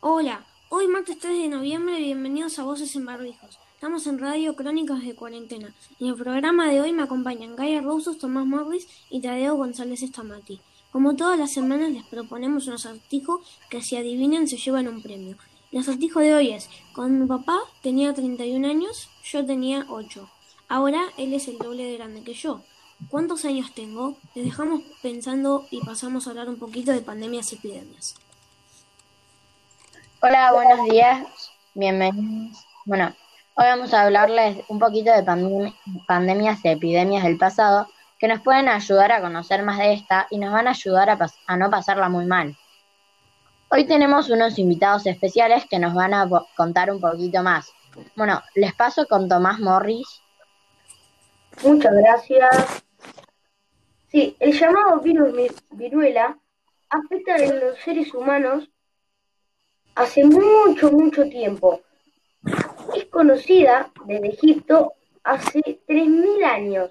Hola, hoy martes 3 de noviembre, bienvenidos a Voces en Barbijos. Estamos en Radio Crónicas de Cuarentena. En el programa de hoy me acompañan Gaia Rosos, Tomás Morris y Tadeo González Estamati. Como todas las semanas les proponemos un acertijo que si adivinen se llevan un premio. El acertijo de hoy es, con mi papá tenía 31 años, yo tenía 8. Ahora él es el doble de grande que yo. ¿Cuántos años tengo? Les dejamos pensando y pasamos a hablar un poquito de pandemias y epidemias. Hola, buenos días. Bienvenidos. Bueno, hoy vamos a hablarles un poquito de pandemias y epidemias del pasado que nos pueden ayudar a conocer más de esta y nos van a ayudar a, no pasarla muy mal. Hoy tenemos unos invitados especiales que nos van a contar un poquito más. Bueno, les paso con Tomás Morris. Muchas gracias. Sí, el llamado virus viruela afecta a los seres humanos hace mucho, mucho tiempo. Es conocida desde Egipto hace 3.000 años.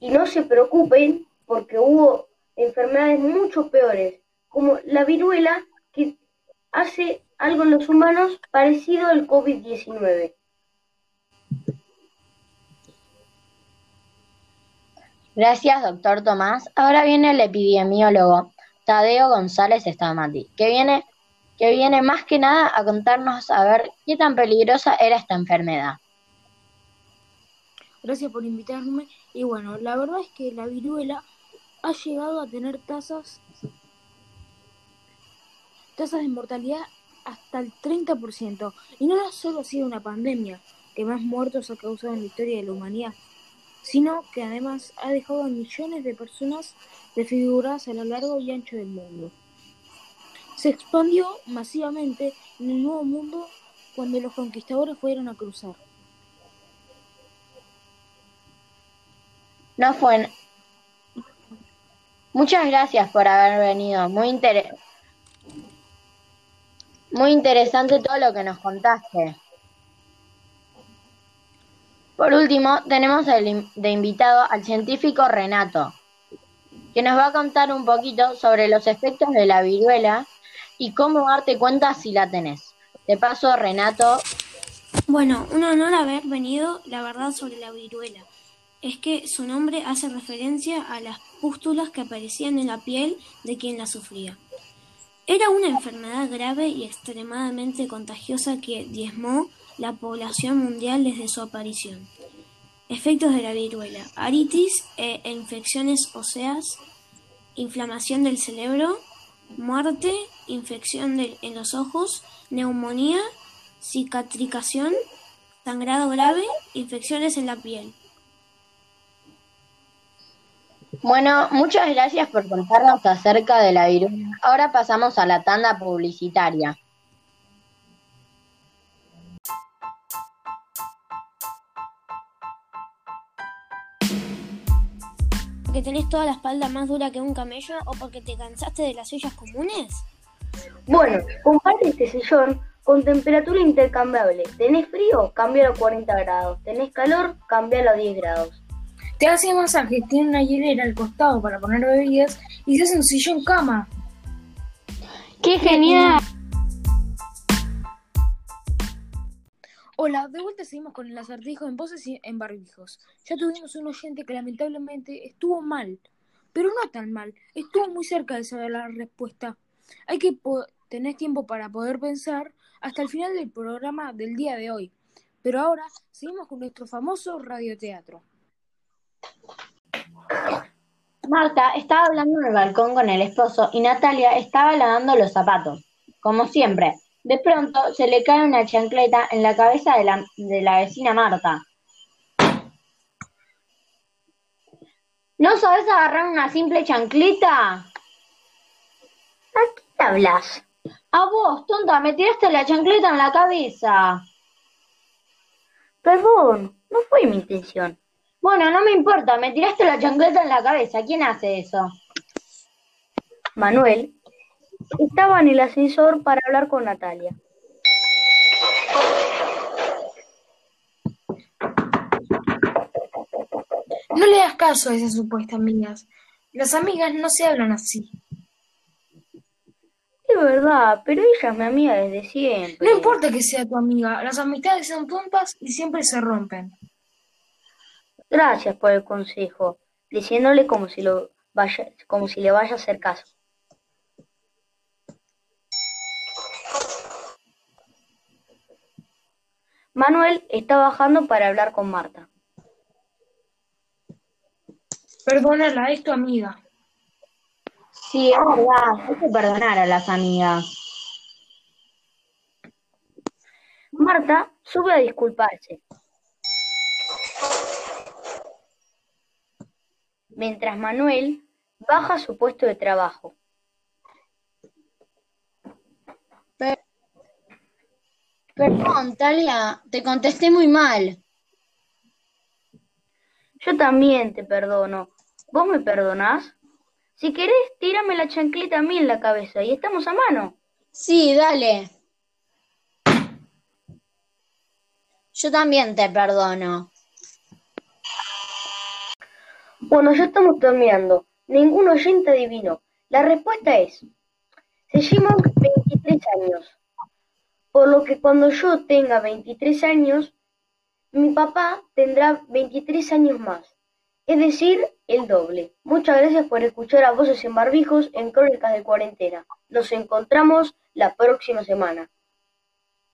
Y no se preocupen porque hubo enfermedades mucho peores, como la viruela, que hace algo en los humanos parecido al COVID-19. Gracias, doctor Tomás. Ahora viene el epidemiólogo Tadeo González Stamati, que viene, que viene más que nada a contarnos a ver qué tan peligrosa era esta enfermedad. Gracias por invitarme. Y bueno, la verdad es que la viruela ha llegado a tener tasas, tasas de mortalidad hasta el 30%. Y no solo ha sido una pandemia que más muertos ha causado en la historia de la humanidad, sino que además ha dejado a millones de personas desfiguradas a lo largo y ancho del mundo. Se expandió masivamente en el Nuevo Mundo cuando los conquistadores fueron a cruzar. No fue. Muchas gracias por haber venido. Muy, Muy interesante todo lo que nos contaste. Por último, tenemos de invitado al científico Renato, que nos va a contar un poquito sobre los efectos de la viruela y cómo darte cuenta si la tenés. De paso, Renato. Bueno, un honor haber venido, la verdad, sobre la viruela. Es que su nombre hace referencia a las pústulas que aparecían en la piel de quien la sufría. Era una enfermedad grave y extremadamente contagiosa que diezmó la población mundial desde su aparición. Efectos de la viruela: aritis e infecciones óseas, inflamación del cerebro, muerte, infección en los ojos, neumonía, cicatrización, sangrado grave, infecciones en la piel. Bueno, muchas gracias por contarnos acerca de la viruela. Ahora pasamos a la tanda publicitaria. porque tenés toda la espalda más dura que un camello o porque te cansaste de las sillas comunes? Bueno, comparte este sillón con temperatura intercambiable. ¿Tenés frío? Cambialo a 40 grados. ¿Tenés calor? Cambialo a 10 grados. Te hace masaje, tiene una hielera al costado para poner bebidas y se hace un sillón cama. ¡Qué genial! Hola, de vuelta seguimos con el acertijo en voces y en barbijos. Ya tuvimos un oyente que lamentablemente estuvo mal, pero no tan mal, estuvo muy cerca de saber la respuesta. Hay que tener tiempo para poder pensar hasta el final del programa del día de hoy. Pero ahora seguimos con nuestro famoso radioteatro. Marta estaba hablando en el balcón con el esposo y Natalia estaba lavando los zapatos, como siempre. De pronto se le cae una chancleta en la cabeza de la, de la vecina Marta. ¿No sabes agarrar una simple chancleta? ¿A quién hablas? A vos, tonta, me tiraste la chancleta en la cabeza. Perdón, no fue mi intención. Bueno, no me importa, me tiraste la chancleta en la cabeza. ¿Quién hace eso? Manuel, estaba en el ascensor para hablar con Natalia. No le das caso a esas supuestas amigas. Las amigas no se hablan así. ¿Qué es verdad, pero ella es mi amiga desde siempre. No importa que sea tu amiga, las amistades son tontas y siempre se rompen. Gracias por el consejo, diciéndole como si lo vaya, como si le vaya a hacer caso. Manuel está bajando para hablar con Marta. Perdónala, es tu amiga. Sí, es verdad, hay que perdonar a las amigas. Marta sube a disculparse. Mientras Manuel baja a su puesto de trabajo. Perdón, Talia, te contesté muy mal. Yo también te perdono. ¿Vos me perdonás? Si querés, tírame la chancleta a mí en la cabeza y estamos a mano. Sí, dale. Yo también te perdono. Bueno, ya estamos terminando. Ningún oyente adivinó. La respuesta es, se llevan 23 años. Por lo que cuando yo tenga 23 años, mi papá tendrá 23 años más. Es decir, el doble. Muchas gracias por escuchar a Voces en Barbijos en Crónicas de Cuarentena. Nos encontramos la próxima semana.